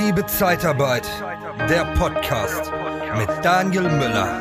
Liebe Zeitarbeit, der Podcast mit Daniel Müller.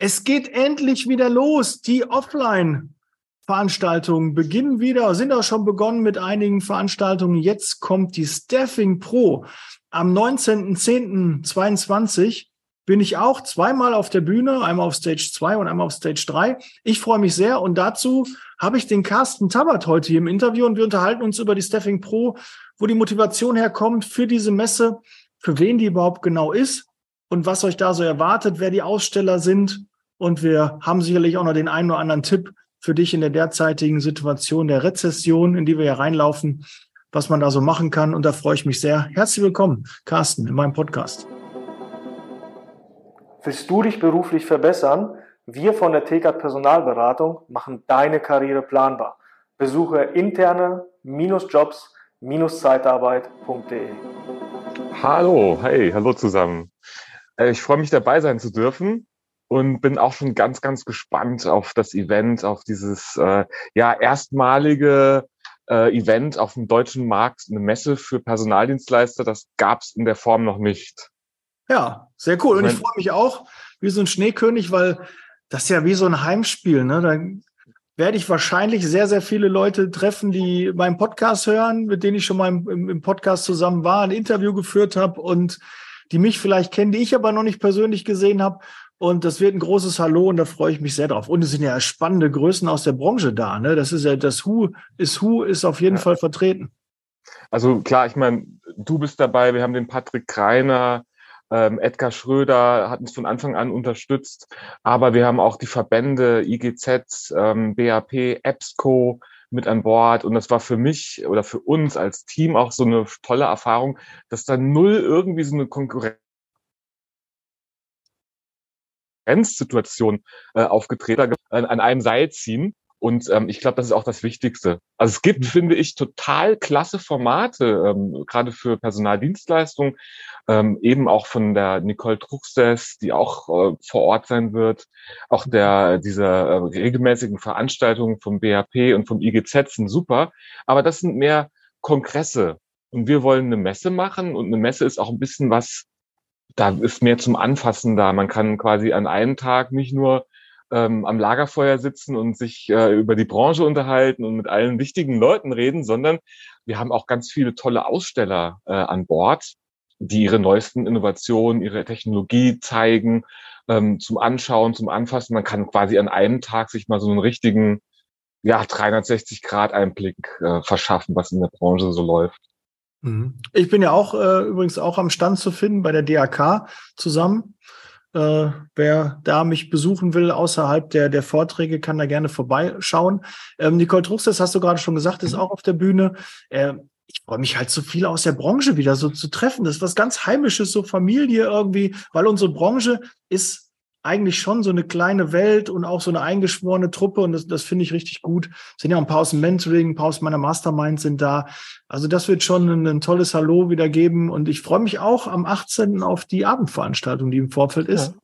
Es geht endlich wieder los. Die Offline-Veranstaltungen beginnen wieder, sind auch schon begonnen mit einigen Veranstaltungen. Jetzt kommt die Staffing Pro am 19.10.22 bin ich auch zweimal auf der Bühne, einmal auf Stage 2 und einmal auf Stage 3. Ich freue mich sehr und dazu habe ich den Carsten Tabbert heute hier im Interview und wir unterhalten uns über die Staffing Pro, wo die Motivation herkommt für diese Messe, für wen die überhaupt genau ist und was euch da so erwartet, wer die Aussteller sind. Und wir haben sicherlich auch noch den einen oder anderen Tipp für dich in der derzeitigen Situation der Rezession, in die wir ja reinlaufen, was man da so machen kann. Und da freue ich mich sehr. Herzlich willkommen, Carsten, in meinem Podcast. Willst du dich beruflich verbessern? Wir von der TK Personalberatung machen deine Karriere planbar. Besuche interne-jobs-zeitarbeit.de. Hallo, hey, hallo zusammen. Äh, ich freue mich dabei sein zu dürfen und bin auch schon ganz, ganz gespannt auf das Event, auf dieses äh, ja erstmalige äh, Event auf dem deutschen Markt, eine Messe für Personaldienstleister. Das gab es in der Form noch nicht. Ja, sehr cool. Und ich freue mich auch wie so ein Schneekönig, weil das ist ja wie so ein Heimspiel. Ne? Da werde ich wahrscheinlich sehr, sehr viele Leute treffen, die meinen Podcast hören, mit denen ich schon mal im, im Podcast zusammen war, ein Interview geführt habe und die mich vielleicht kennen, die ich aber noch nicht persönlich gesehen habe. Und das wird ein großes Hallo und da freue ich mich sehr drauf. Und es sind ja spannende Größen aus der Branche da. Ne? Das ist ja das Who ist Who ist auf jeden ja. Fall vertreten. Also klar, ich meine, du bist dabei. Wir haben den Patrick Kreiner, ähm, Edgar Schröder hat uns von Anfang an unterstützt, aber wir haben auch die Verbände IGZ, ähm, BAP, EBSCO mit an Bord und das war für mich oder für uns als Team auch so eine tolle Erfahrung, dass da null irgendwie so eine Konkurrenz Situation äh, aufgetreten, an, an einem Seil ziehen. Und ähm, ich glaube, das ist auch das Wichtigste. Also es gibt, finde ich, total klasse Formate, ähm, gerade für Personaldienstleistungen, ähm, eben auch von der Nicole Truchsess, die auch äh, vor Ort sein wird. Auch der diese äh, regelmäßigen Veranstaltungen vom BHP und vom IGZ sind super, aber das sind mehr Kongresse. Und wir wollen eine Messe machen und eine Messe ist auch ein bisschen was, da ist mehr zum Anfassen da. Man kann quasi an einem Tag nicht nur ähm, am Lagerfeuer sitzen und sich äh, über die Branche unterhalten und mit allen wichtigen Leuten reden, sondern wir haben auch ganz viele tolle Aussteller äh, an Bord, die ihre neuesten Innovationen, ihre Technologie zeigen, ähm, zum Anschauen, zum Anfassen. Man kann quasi an einem Tag sich mal so einen richtigen, ja, 360-Grad-Einblick äh, verschaffen, was in der Branche so läuft. Mhm. Ich bin ja auch äh, übrigens auch am Stand zu finden bei der DAK zusammen. Äh, wer da mich besuchen will, außerhalb der, der Vorträge, kann da gerne vorbeischauen. Ähm, Nicole Truchs, das hast du gerade schon gesagt, ist auch auf der Bühne. Äh, ich freue mich halt so viel aus der Branche wieder so zu treffen. Das ist was ganz Heimisches, so Familie irgendwie, weil unsere Branche ist eigentlich schon so eine kleine Welt und auch so eine eingeschworene Truppe und das, das finde ich richtig gut. Es sind ja ein paar aus dem Mentoring, ein paar aus meiner Mastermind sind da. Also das wird schon ein, ein tolles Hallo wieder geben und ich freue mich auch am 18. auf die Abendveranstaltung, die im Vorfeld ist.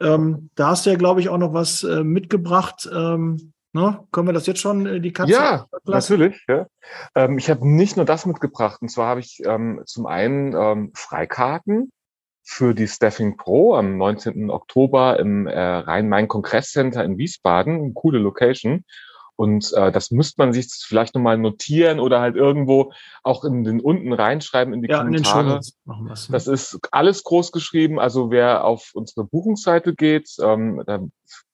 Ja. Ähm, da hast du ja, glaube ich, auch noch was äh, mitgebracht. Ähm, Ne? Können wir das jetzt schon, äh, die Katze? Ja, natürlich. Ja. Ähm, ich habe nicht nur das mitgebracht. Und zwar habe ich ähm, zum einen ähm, Freikarten für die Staffing Pro am 19. Oktober im äh, Rhein-Main-Kongresscenter in Wiesbaden. Eine coole Location. Und äh, das müsste man sich vielleicht nochmal notieren oder halt irgendwo auch in den unten reinschreiben in die ja, Kommentare. In ne? Das ist alles groß geschrieben. Also wer auf unsere Buchungsseite geht, ähm, da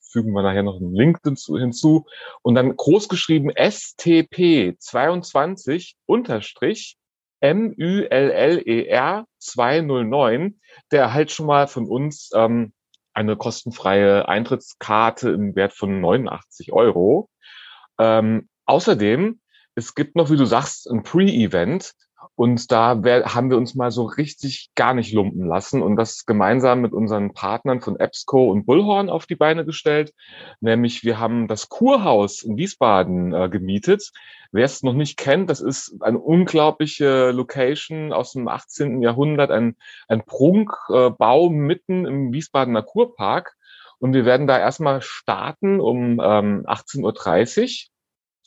fügen wir nachher noch einen Link hinzu, hinzu und dann groß geschrieben STP 22 unterstrich M-U-L-L-E-R 209, der erhält schon mal von uns ähm, eine kostenfreie Eintrittskarte im Wert von 89 Euro. Ähm, außerdem, es gibt noch, wie du sagst, ein Pre-Event. Und da haben wir uns mal so richtig gar nicht lumpen lassen und das gemeinsam mit unseren Partnern von EBSCO und Bullhorn auf die Beine gestellt. Nämlich wir haben das Kurhaus in Wiesbaden äh, gemietet. Wer es noch nicht kennt, das ist eine unglaubliche Location aus dem 18. Jahrhundert, ein, ein Prunkbau äh, mitten im Wiesbadener Kurpark. Und wir werden da erstmal starten um ähm, 18.30 Uhr.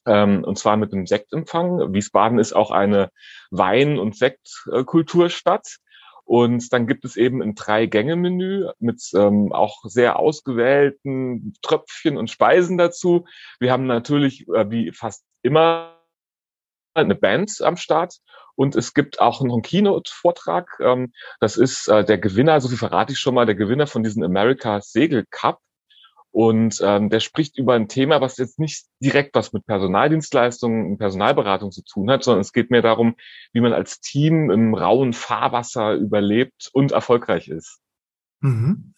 Ähm, und zwar mit einem Sektempfang. Wiesbaden ist auch eine Wein- und Sektkulturstadt. Und dann gibt es eben ein Drei-Gänge-Menü mit ähm, auch sehr ausgewählten Tröpfchen und Speisen dazu. Wir haben natürlich, äh, wie fast immer, eine Band am Start und es gibt auch noch einen Keynote-Vortrag. Ähm, das ist äh, der Gewinner, so viel verrate ich schon mal, der Gewinner von diesem America's Segel Cup. Und ähm, der spricht über ein Thema, was jetzt nicht direkt was mit Personaldienstleistungen und Personalberatung zu tun hat, sondern es geht mehr darum, wie man als Team im rauen Fahrwasser überlebt und erfolgreich ist. Mhm.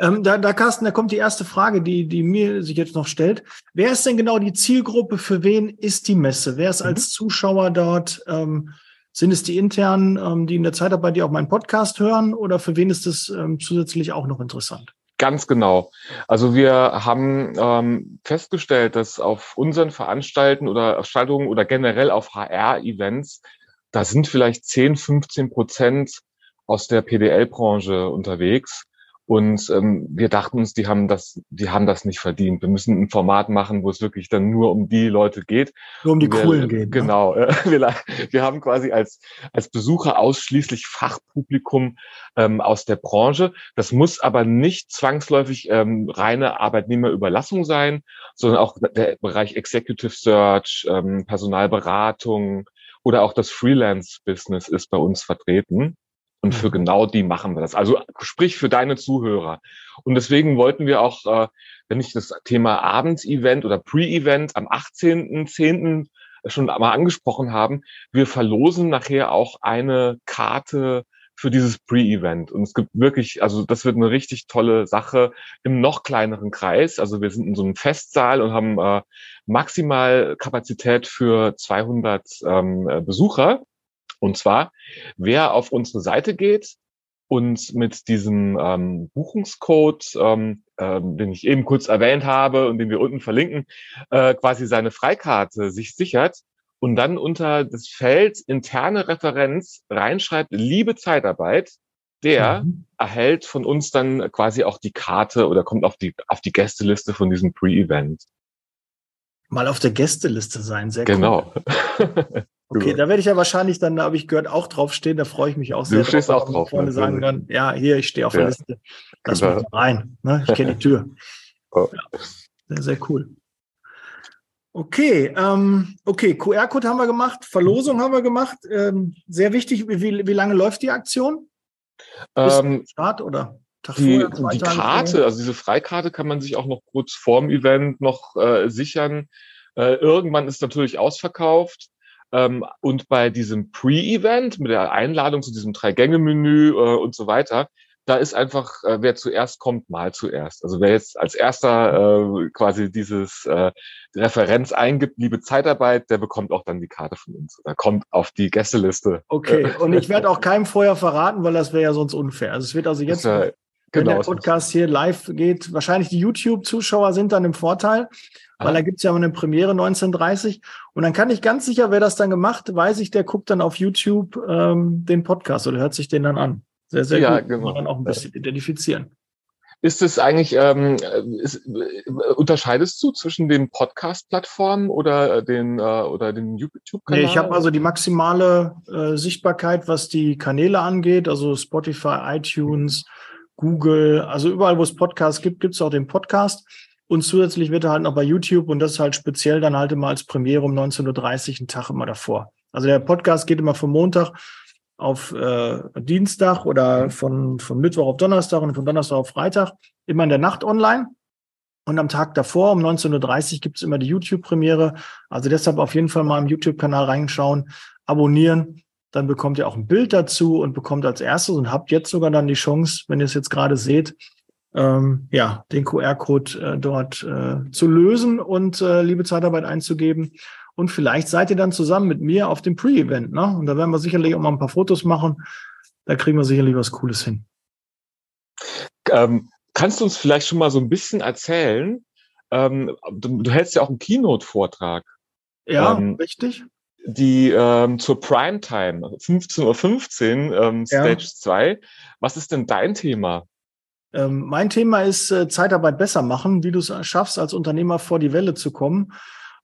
Ähm, da, da, Carsten, da kommt die erste Frage, die, die mir sich jetzt noch stellt. Wer ist denn genau die Zielgruppe? Für wen ist die Messe? Wer ist mhm. als Zuschauer dort? Ähm, sind es die internen, ähm, die in der Zeitarbeit, die auch meinen Podcast hören? Oder für wen ist das ähm, zusätzlich auch noch interessant? Ganz genau. Also wir haben ähm, festgestellt, dass auf unseren Veranstalten oder Veranstaltungen oder generell auf HR-Events, da sind vielleicht 10, 15 Prozent aus der PDL-Branche unterwegs. Und ähm, wir dachten uns, die haben das, die haben das nicht verdient. Wir müssen ein Format machen, wo es wirklich dann nur um die Leute geht. Nur um die wir, coolen geht. Ne? Genau. Ne? Wir, wir haben quasi als als Besucher ausschließlich Fachpublikum ähm, aus der Branche. Das muss aber nicht zwangsläufig ähm, reine Arbeitnehmerüberlassung sein, sondern auch der Bereich Executive Search, ähm, Personalberatung oder auch das Freelance-Business ist bei uns vertreten. Und für mhm. genau die machen wir das. Also sprich für deine Zuhörer. Und deswegen wollten wir auch, äh, wenn ich das Thema Abendsevent oder Pre-Event am 18.10. schon mal angesprochen haben, wir verlosen nachher auch eine Karte für dieses Pre-Event. Und es gibt wirklich, also das wird eine richtig tolle Sache im noch kleineren Kreis. Also wir sind in so einem Festsaal und haben äh, maximal Kapazität für 200 ähm, Besucher. Und zwar, wer auf unsere Seite geht und mit diesem ähm, Buchungscode, ähm, ähm, den ich eben kurz erwähnt habe und den wir unten verlinken, äh, quasi seine Freikarte sich sichert und dann unter das Feld interne Referenz reinschreibt, liebe Zeitarbeit, der mhm. erhält von uns dann quasi auch die Karte oder kommt auf die, auf die Gästeliste von diesem Pre-Event. Mal auf der Gästeliste sein, sehr genau. cool. Okay, da werde ich ja wahrscheinlich dann, habe ich gehört, auch draufstehen. Da freue ich mich auch sehr. Du stehst drauf, auch drauf. Vorne ne? sagen dann, ja, hier, ich stehe auf ja. der Liste. Lass genau. mich rein. Ne? Ich kenne die Tür. Oh. Ja. Sehr, sehr cool. Okay, ähm, okay, QR-Code haben wir gemacht, Verlosung haben wir gemacht. Ähm, sehr wichtig, wie, wie lange läuft die Aktion? Ähm, Start oder? Tag die, vorher, die Karte, vorher? also diese Freikarte kann man sich auch noch kurz vorm Event noch äh, sichern. Äh, irgendwann ist natürlich ausverkauft. Ähm, und bei diesem Pre-Event mit der Einladung zu diesem Drei-Gänge-Menü äh, und so weiter, da ist einfach, äh, wer zuerst kommt, mal zuerst. Also wer jetzt als erster äh, quasi dieses äh, Referenz eingibt, liebe Zeitarbeit, der bekommt auch dann die Karte von uns. Da kommt auf die Gästeliste. Okay, und ich werde auch keinem vorher verraten, weil das wäre ja sonst unfair. Also es wird also jetzt, genau, der Podcast hier live geht, wahrscheinlich die YouTube-Zuschauer sind dann im Vorteil weil da gibt's ja eine Premiere 1930. Und dann kann ich ganz sicher, wer das dann gemacht, weiß ich, der guckt dann auf YouTube ähm, den Podcast oder hört sich den dann an. Sehr, sehr ja, gut. Genau. Kann man dann auch ein bisschen identifizieren. Ist es eigentlich, ähm, ist, äh, unterscheidest du zwischen den Podcast-Plattformen oder den äh, oder den YouTube-Kanal? Nee, ich habe also die maximale äh, Sichtbarkeit, was die Kanäle angeht, also Spotify, iTunes, Google, also überall, wo es Podcasts gibt, gibt es auch den Podcast. Und zusätzlich wird er halt noch bei YouTube und das ist halt speziell dann halt immer als Premiere um 19.30 Uhr einen Tag immer davor. Also der Podcast geht immer von Montag auf äh, Dienstag oder von, von Mittwoch auf Donnerstag und von Donnerstag auf Freitag, immer in der Nacht online. Und am Tag davor, um 19.30 Uhr, gibt es immer die YouTube-Premiere. Also deshalb auf jeden Fall mal im YouTube-Kanal reinschauen, abonnieren. Dann bekommt ihr auch ein Bild dazu und bekommt als erstes und habt jetzt sogar dann die Chance, wenn ihr es jetzt gerade seht, ähm, ja, den QR-Code äh, dort äh, zu lösen und äh, liebe Zeitarbeit einzugeben. Und vielleicht seid ihr dann zusammen mit mir auf dem Pre-Event. Ne? Und da werden wir sicherlich auch mal ein paar Fotos machen. Da kriegen wir sicherlich was Cooles hin. Ähm, kannst du uns vielleicht schon mal so ein bisschen erzählen? Ähm, du, du, hältst ja auch einen Keynote-Vortrag. Ja, ähm, richtig. Die ähm, zur Primetime, 15.15 Uhr, 15, ähm, Stage ja. 2. Was ist denn dein Thema? Ähm, mein Thema ist äh, Zeitarbeit besser machen, wie du es schaffst, als Unternehmer vor die Welle zu kommen.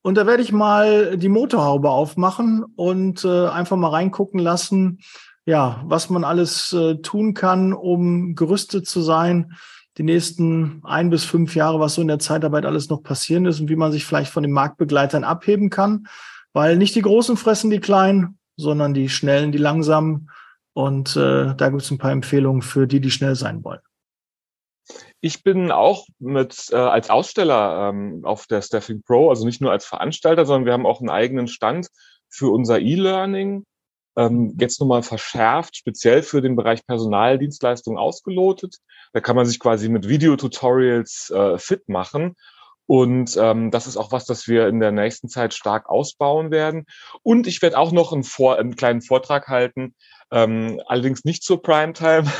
Und da werde ich mal die Motorhaube aufmachen und äh, einfach mal reingucken lassen, ja, was man alles äh, tun kann, um gerüstet zu sein, die nächsten ein bis fünf Jahre, was so in der Zeitarbeit alles noch passieren ist und wie man sich vielleicht von den Marktbegleitern abheben kann. Weil nicht die Großen fressen die Kleinen, sondern die Schnellen, die Langsamen. Und äh, da gibt es ein paar Empfehlungen für die, die schnell sein wollen. Ich bin auch mit äh, als Aussteller ähm, auf der Staffing Pro, also nicht nur als Veranstalter, sondern wir haben auch einen eigenen Stand für unser E-Learning. Ähm, jetzt nochmal verschärft, speziell für den Bereich Personaldienstleistungen ausgelotet. Da kann man sich quasi mit Videotutorials äh, fit machen. Und ähm, das ist auch was, das wir in der nächsten Zeit stark ausbauen werden. Und ich werde auch noch einen, Vor einen kleinen Vortrag halten ähm, allerdings nicht zur Primetime.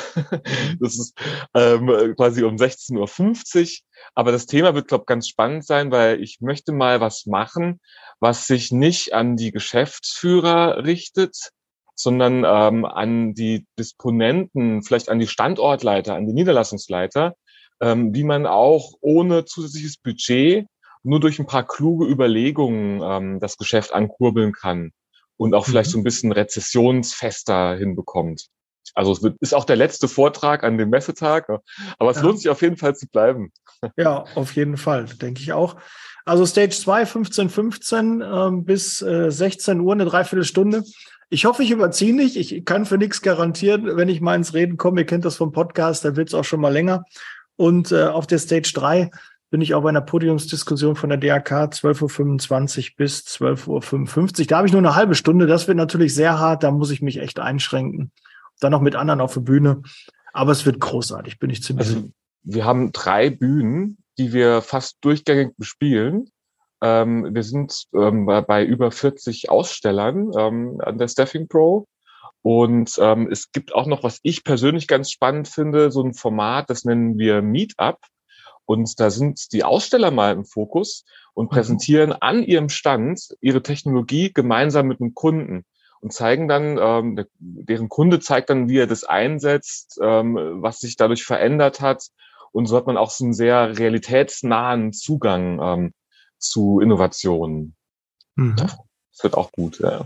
das ist ähm, quasi um 16.50 Uhr. Aber das Thema wird, glaube ich, ganz spannend sein, weil ich möchte mal was machen, was sich nicht an die Geschäftsführer richtet, sondern ähm, an die Disponenten, vielleicht an die Standortleiter, an die Niederlassungsleiter, ähm, wie man auch ohne zusätzliches Budget nur durch ein paar kluge Überlegungen ähm, das Geschäft ankurbeln kann und auch vielleicht mhm. so ein bisschen rezessionsfester hinbekommt. Also es ist auch der letzte Vortrag an dem Messetag, aber es ja. lohnt sich auf jeden Fall zu bleiben. Ja, auf jeden Fall, denke ich auch. Also Stage 2, 15, 15 äh, bis äh, 16 Uhr, eine Dreiviertelstunde. Ich hoffe, ich überziehe nicht. Ich kann für nichts garantieren, wenn ich mal ins Reden komme. Ihr kennt das vom Podcast, da wird es auch schon mal länger. Und äh, auf der Stage 3 bin ich auch bei einer Podiumsdiskussion von der DRK 12.25 Uhr bis 12.55 Uhr. Da habe ich nur eine halbe Stunde. Das wird natürlich sehr hart. Da muss ich mich echt einschränken. Dann noch mit anderen auf der Bühne. Aber es wird großartig, bin ich ziemlich also. Wir haben drei Bühnen, die wir fast durchgängig bespielen. Ähm, wir sind ähm, bei über 40 Ausstellern ähm, an der Staffing Pro. Und ähm, es gibt auch noch, was ich persönlich ganz spannend finde, so ein Format, das nennen wir Meetup. Und da sind die Aussteller mal im Fokus und mhm. präsentieren an ihrem Stand ihre Technologie gemeinsam mit dem Kunden und zeigen dann, ähm, deren Kunde zeigt dann, wie er das einsetzt, ähm, was sich dadurch verändert hat. Und so hat man auch so einen sehr realitätsnahen Zugang ähm, zu Innovationen. Mhm. Das wird auch gut, ja.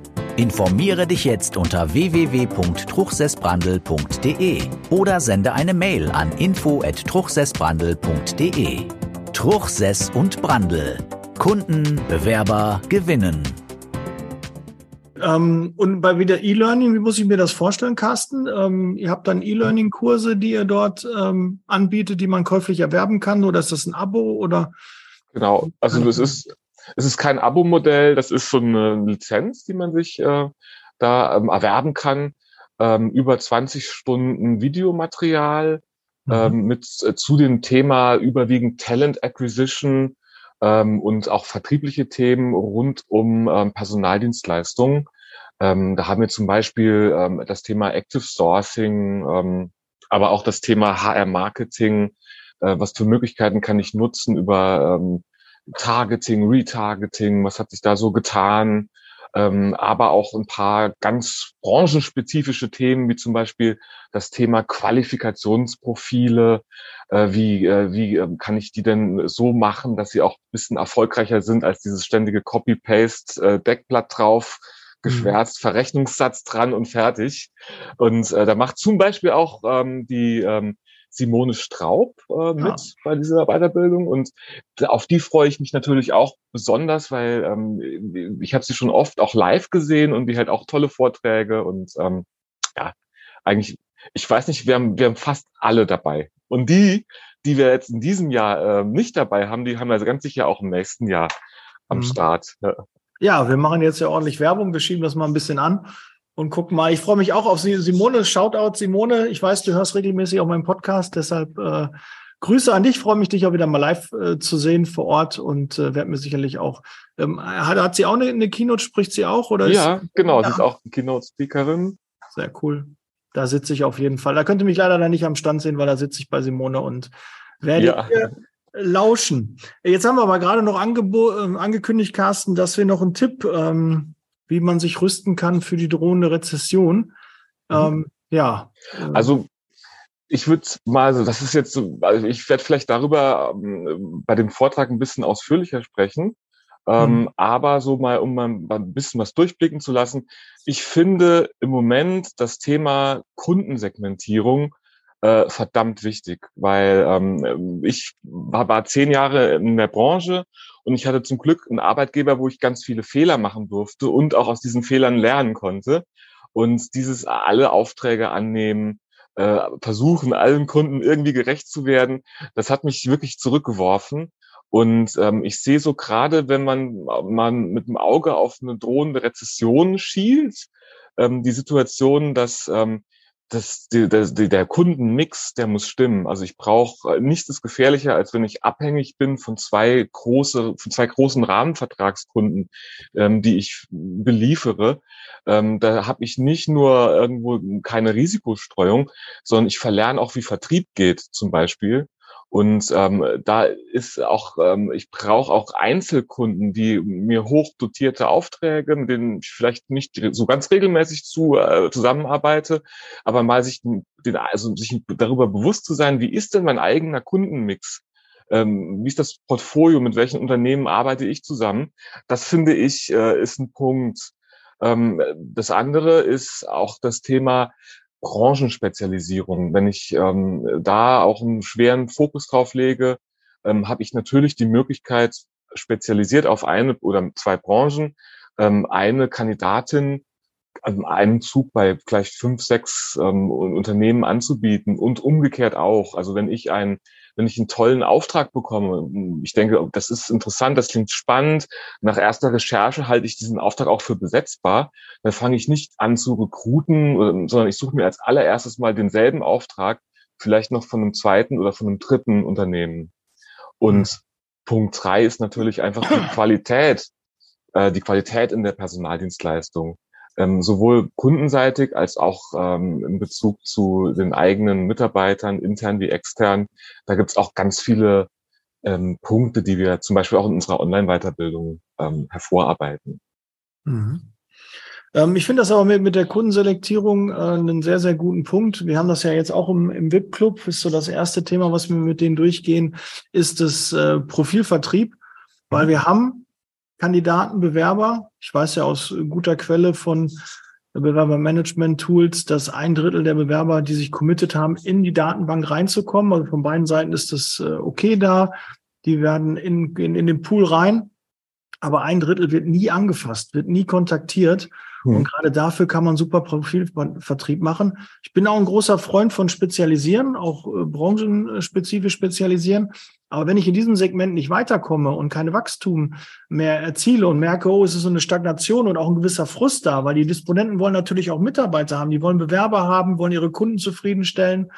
Informiere dich jetzt unter www.truchsessbrandel.de oder sende eine Mail an info@truchsessbrandel.de. Truchsess und Brandel. Kunden, Bewerber gewinnen. Ähm, und bei wieder E-Learning, wie muss ich mir das vorstellen, Carsten? Ähm, ihr habt dann E-Learning-Kurse, die ihr dort ähm, anbietet, die man käuflich erwerben kann, oder ist das ein Abo oder? Genau, also das ist es ist kein Abo-Modell, das ist so eine Lizenz, die man sich äh, da ähm, erwerben kann. Ähm, über 20 Stunden Videomaterial mhm. ähm, mit äh, zu dem Thema überwiegend Talent Acquisition ähm, und auch vertriebliche Themen rund um ähm, Personaldienstleistungen. Ähm, da haben wir zum Beispiel ähm, das Thema Active Sourcing, ähm, aber auch das Thema HR Marketing. Äh, was für Möglichkeiten kann ich nutzen über ähm, Targeting, Retargeting, was hat sich da so getan, ähm, aber auch ein paar ganz branchenspezifische Themen, wie zum Beispiel das Thema Qualifikationsprofile. Äh, wie äh, wie äh, kann ich die denn so machen, dass sie auch ein bisschen erfolgreicher sind als dieses ständige Copy-Paste-Deckblatt äh, drauf? geschwärzt, mhm. Verrechnungssatz dran und fertig. Und äh, da macht zum Beispiel auch ähm, die ähm, Simone Straub äh, mit ja. bei dieser Weiterbildung und auf die freue ich mich natürlich auch besonders, weil ähm, ich habe sie schon oft auch live gesehen und die halt auch tolle Vorträge und ähm, ja, eigentlich, ich weiß nicht, wir haben, wir haben fast alle dabei. Und die, die wir jetzt in diesem Jahr äh, nicht dabei haben, die haben wir also ganz sicher auch im nächsten Jahr am mhm. Start. Ja. ja, wir machen jetzt ja ordentlich Werbung, wir schieben das mal ein bisschen an. Und gucken mal. Ich freue mich auch auf Simone. Shoutout Simone. Ich weiß, du hörst regelmäßig auch meinen Podcast, deshalb äh, Grüße an dich. Freue mich, dich auch wieder mal live äh, zu sehen vor Ort und äh, werde mir sicherlich auch. Ähm, hat, hat sie auch eine, eine Keynote? Spricht sie auch oder? Ja, ist, genau. Ja. Sie ist auch Keynote-Speakerin. Sehr cool. Da sitze ich auf jeden Fall. Da könnt ihr mich leider dann nicht am Stand sehen, weil da sitze ich bei Simone und werde ja. lauschen. Jetzt haben wir aber gerade noch äh, angekündigt, Carsten, dass wir noch einen Tipp ähm, wie man sich rüsten kann für die drohende Rezession. Mhm. Ähm, ja. Also ich würde mal, so, das ist jetzt so, also ich werde vielleicht darüber ähm, bei dem Vortrag ein bisschen ausführlicher sprechen. Ähm, mhm. aber so mal, um mal ein bisschen was durchblicken zu lassen. Ich finde im Moment das Thema Kundensegmentierung äh, verdammt wichtig, weil ähm, ich war, war zehn Jahre in der Branche und ich hatte zum Glück einen Arbeitgeber, wo ich ganz viele Fehler machen durfte und auch aus diesen Fehlern lernen konnte. Und dieses alle Aufträge annehmen, äh, versuchen, allen Kunden irgendwie gerecht zu werden, das hat mich wirklich zurückgeworfen. Und ähm, ich sehe so gerade, wenn man, man mit dem Auge auf eine drohende Rezession schielt, ähm, die Situation, dass ähm, das, die, die, der Kundenmix, der muss stimmen. Also ich brauche äh, nichts ist gefährlicher, als wenn ich abhängig bin von zwei große, von zwei großen Rahmenvertragskunden, ähm, die ich beliefere. Ähm, da habe ich nicht nur irgendwo keine Risikostreuung, sondern ich verlerne auch, wie Vertrieb geht, zum Beispiel. Und ähm, da ist auch, ähm, ich brauche auch Einzelkunden, die mir hochdotierte Aufträge, mit denen ich vielleicht nicht so ganz regelmäßig zu, äh, zusammenarbeite, aber mal sich, den, also sich darüber bewusst zu sein, wie ist denn mein eigener Kundenmix? Ähm, wie ist das Portfolio? Mit welchen Unternehmen arbeite ich zusammen? Das finde ich äh, ist ein Punkt. Ähm, das andere ist auch das Thema Branchenspezialisierung. Wenn ich ähm, da auch einen schweren Fokus drauf lege, ähm, habe ich natürlich die Möglichkeit, spezialisiert auf eine oder zwei Branchen, ähm, eine Kandidatin also einen Zug bei vielleicht fünf, sechs ähm, Unternehmen anzubieten und umgekehrt auch. Also wenn ich ein wenn ich einen tollen Auftrag bekomme, ich denke, das ist interessant, das klingt spannend. Nach erster Recherche halte ich diesen Auftrag auch für besetzbar. Dann fange ich nicht an zu rekruten, sondern ich suche mir als allererstes mal denselben Auftrag, vielleicht noch von einem zweiten oder von einem dritten Unternehmen. Und mhm. Punkt drei ist natürlich einfach die Qualität, äh, die Qualität in der Personaldienstleistung ähm, sowohl kundenseitig als auch ähm, in Bezug zu den eigenen Mitarbeitern, intern wie extern. Da gibt es auch ganz viele ähm, Punkte, die wir zum Beispiel auch in unserer Online-Weiterbildung ähm, hervorarbeiten. Mhm. Ähm, ich finde das aber mit, mit der Kundenselektierung äh, einen sehr, sehr guten Punkt. Wir haben das ja jetzt auch im, im VIP-Club, ist so das erste Thema, was wir mit denen durchgehen, ist das äh, Profilvertrieb, weil mhm. wir haben Kandidaten, Bewerber. Ich weiß ja aus guter Quelle von Bewerbermanagement-Tools, dass ein Drittel der Bewerber, die sich committed haben, in die Datenbank reinzukommen. Also von beiden Seiten ist das äh, okay da. Die werden in, in, in den Pool rein. Aber ein Drittel wird nie angefasst, wird nie kontaktiert. Mhm. Und gerade dafür kann man super Profilvertrieb machen. Ich bin auch ein großer Freund von Spezialisieren, auch äh, branchenspezifisch spezialisieren. Aber wenn ich in diesem Segment nicht weiterkomme und keine Wachstum mehr erziele und merke, oh, es ist so eine Stagnation und auch ein gewisser Frust da, weil die Disponenten wollen natürlich auch Mitarbeiter haben, die wollen Bewerber haben, wollen ihre Kunden zufriedenstellen.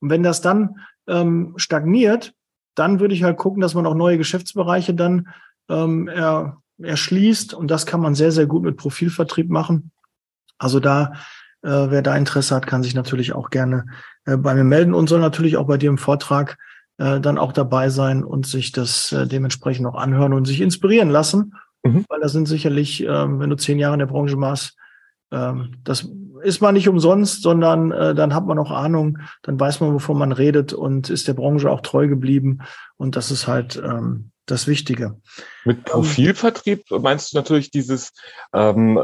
Und wenn das dann ähm, stagniert, dann würde ich halt gucken, dass man auch neue Geschäftsbereiche dann ähm, er, erschließt. Und das kann man sehr, sehr gut mit Profilvertrieb machen. Also da, äh, wer da Interesse hat, kann sich natürlich auch gerne äh, bei mir melden und soll natürlich auch bei dir im Vortrag äh, dann auch dabei sein und sich das äh, dementsprechend auch anhören und sich inspirieren lassen. Mhm. Weil da sind sicherlich, ähm, wenn du zehn Jahre in der Branche machst, ähm, das ist man nicht umsonst, sondern äh, dann hat man auch Ahnung, dann weiß man, wovon man redet und ist der Branche auch treu geblieben. Und das ist halt ähm, das Wichtige. Mit Profilvertrieb meinst du natürlich dieses ähm,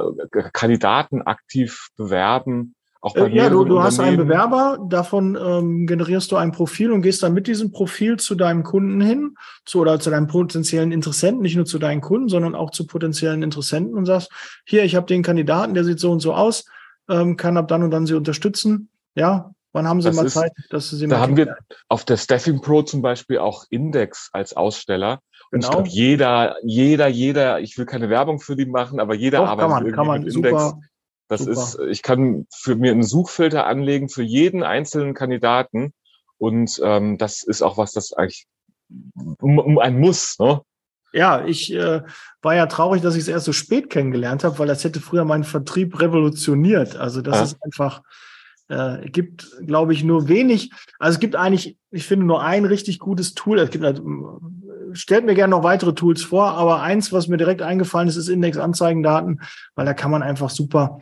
Kandidaten aktiv bewerben, auch bei äh, ja, du, du hast einen Bewerber, davon ähm, generierst du ein Profil und gehst dann mit diesem Profil zu deinem Kunden hin, zu oder zu deinem potenziellen Interessenten, nicht nur zu deinen Kunden, sondern auch zu potenziellen Interessenten und sagst, hier, ich habe den Kandidaten, der sieht so und so aus, ähm, kann ab dann und dann sie unterstützen. Ja, wann haben Sie das mal ist, Zeit, dass Sie sie Da haben wir auf der Staffing Pro zum Beispiel auch Index als Aussteller. Und genau. ich glaube, jeder, jeder, jeder, ich will keine Werbung für die machen, aber jeder Doch, arbeitet kann man, kann man, mit Index. Super Das Super. ist, ich kann für mir einen Suchfilter anlegen für jeden einzelnen Kandidaten. Und ähm, das ist auch was, das eigentlich um, um ein Muss. Ne? Ja, ich äh, war ja traurig, dass ich es erst so spät kennengelernt habe, weil das hätte früher meinen Vertrieb revolutioniert. Also das ja. ist einfach, äh, gibt, glaube ich, nur wenig. Also es gibt eigentlich, ich finde, nur ein richtig gutes Tool. Es gibt, also, stellt mir gerne noch weitere Tools vor, aber eins, was mir direkt eingefallen ist, ist Index-Anzeigendaten, weil da kann man einfach super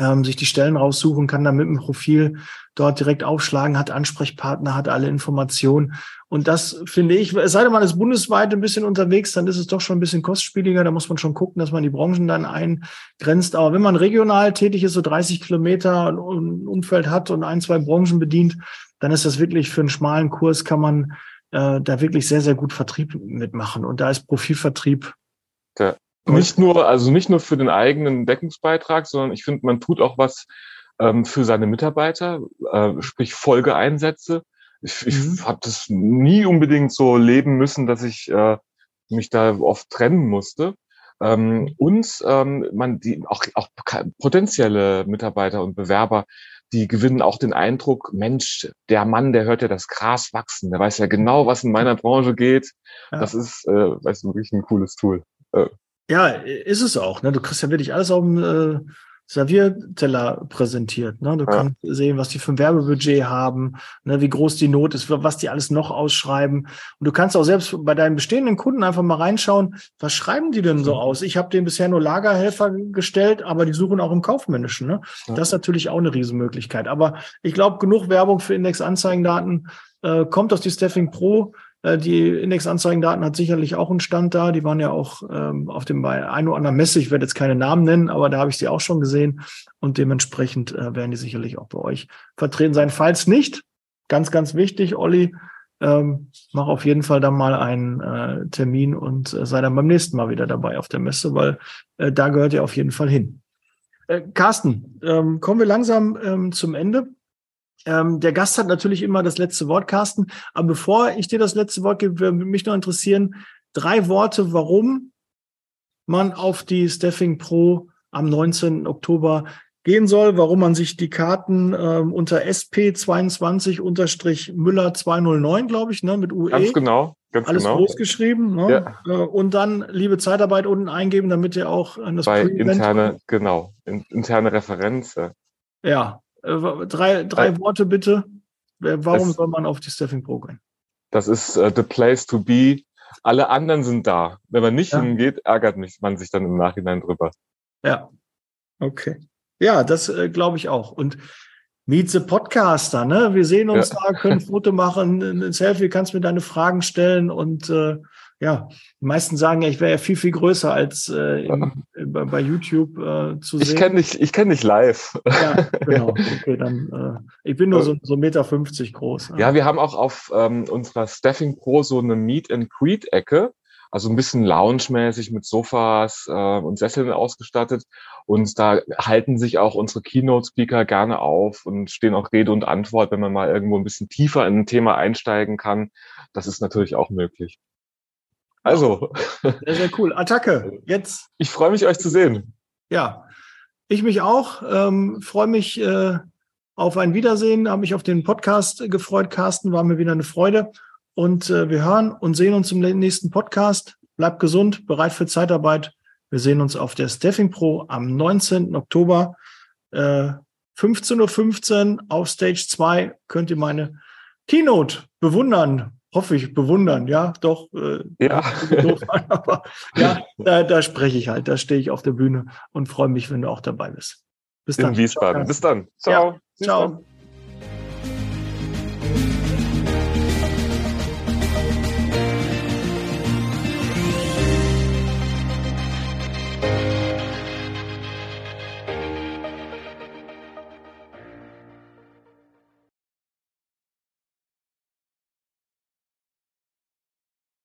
ähm, sich die Stellen raussuchen, kann dann mit dem Profil dort direkt aufschlagen, hat Ansprechpartner, hat alle Informationen. Und das finde ich, es sei denn, man ist bundesweit ein bisschen unterwegs, dann ist es doch schon ein bisschen kostspieliger. Da muss man schon gucken, dass man die Branchen dann eingrenzt. Aber wenn man regional tätig ist, so 30 Kilometer Umfeld hat und ein, zwei Branchen bedient, dann ist das wirklich für einen schmalen Kurs kann man äh, da wirklich sehr, sehr gut Vertrieb mitmachen. Und da ist Profilvertrieb ja. Nicht nur, also nicht nur für den eigenen Deckungsbeitrag, sondern ich finde, man tut auch was ähm, für seine Mitarbeiter, äh, sprich Folgeeinsätze. Ich, ich mhm. habe das nie unbedingt so leben müssen, dass ich äh, mich da oft trennen musste. Ähm, und ähm, man die auch, auch potenzielle Mitarbeiter und Bewerber, die gewinnen auch den Eindruck, Mensch, der Mann, der hört ja das Gras wachsen, der weiß ja genau, was in meiner Branche geht. Ja. Das ist, äh, weißt du, wirklich ein cooles Tool. Äh. Ja, ist es auch. Ne? Du kriegst ja wirklich alles auf dem äh, Servierteller präsentiert. Ne? Du ja. kannst sehen, was die für ein Werbebudget haben, ne? wie groß die Not ist, was die alles noch ausschreiben. Und du kannst auch selbst bei deinen bestehenden Kunden einfach mal reinschauen, was schreiben die denn so aus? Ich habe denen bisher nur Lagerhelfer gestellt, aber die suchen auch im Kaufmännischen. Ne? Ja. Das ist natürlich auch eine Riesenmöglichkeit. Aber ich glaube, genug Werbung für Index-Anzeigendaten äh, kommt aus die Staffing Pro. Äh, die Indexanzeigendaten hat sicherlich auch einen Stand da. Die waren ja auch ähm, auf dem bei ein oder anderen Messe. Ich werde jetzt keine Namen nennen, aber da habe ich sie auch schon gesehen. Und dementsprechend äh, werden die sicherlich auch bei euch vertreten sein. Falls nicht, ganz, ganz wichtig, Olli, ähm, mach auf jeden Fall dann mal einen äh, Termin und äh, sei dann beim nächsten Mal wieder dabei auf der Messe, weil äh, da gehört ihr auf jeden Fall hin. Äh, Carsten, ähm, kommen wir langsam ähm, zum Ende. Ähm, der Gast hat natürlich immer das letzte Wort, Carsten. Aber bevor ich dir das letzte Wort gebe, würde mich noch interessieren, drei Worte, warum man auf die Staffing Pro am 19. Oktober gehen soll, warum man sich die Karten ähm, unter SP22-Müller 209, glaube ich, ne, mit UE. Ganz genau. Ganz alles genau. groß geschrieben. Ne? Ja. Äh, und dann liebe Zeitarbeit unten eingeben, damit ihr auch an das Bei interne, genau, interne Referenz. Ja, äh, drei, drei äh, Worte bitte. Warum es, soll man auf die Staffing Pro gehen? Das ist uh, the place to be. Alle anderen sind da. Wenn man nicht ja. hingeht, ärgert mich, man sich dann im Nachhinein drüber. Ja. Okay. Ja, das äh, glaube ich auch. Und Meet the Podcaster, ne? Wir sehen uns ja. da, können ein Foto machen, ein Selfie, kannst mir deine Fragen stellen und äh, ja, die meisten sagen ja, ich wäre ja viel, viel größer als äh, im, bei, bei, YouTube äh, zu sehen. Ich kenne dich, ich kenne dich live. Ja, genau. Okay, dann äh, ich bin nur so, so Meter 50 groß. Ja, wir haben auch auf ähm, unserer Staffing Pro so eine Meet and Greet Ecke, also ein bisschen lounge-mäßig mit Sofas äh, und Sesseln ausgestattet. Und da halten sich auch unsere Keynote-Speaker gerne auf und stehen auch Rede und Antwort, wenn man mal irgendwo ein bisschen tiefer in ein Thema einsteigen kann. Das ist natürlich auch möglich. Also. Sehr, sehr cool. Attacke. Jetzt. Ich freue mich, euch zu sehen. Ja. Ich mich auch. Ähm, freue mich äh, auf ein Wiedersehen. Habe mich auf den Podcast gefreut. Carsten war mir wieder eine Freude. Und äh, wir hören und sehen uns im nächsten Podcast. Bleibt gesund, bereit für Zeitarbeit. Wir sehen uns auf der Staffing Pro am 19. Oktober. Äh, 15.15 Uhr auf Stage 2 könnt ihr meine Keynote bewundern hoffe ich, bewundern, ja, doch. Äh, ja. aber ja, da, da spreche ich halt, da stehe ich auf der Bühne und freue mich, wenn du auch dabei bist. Bis dann. In Wiesbaden. Ciao. Bis dann. Ciao. Ja. Ciao.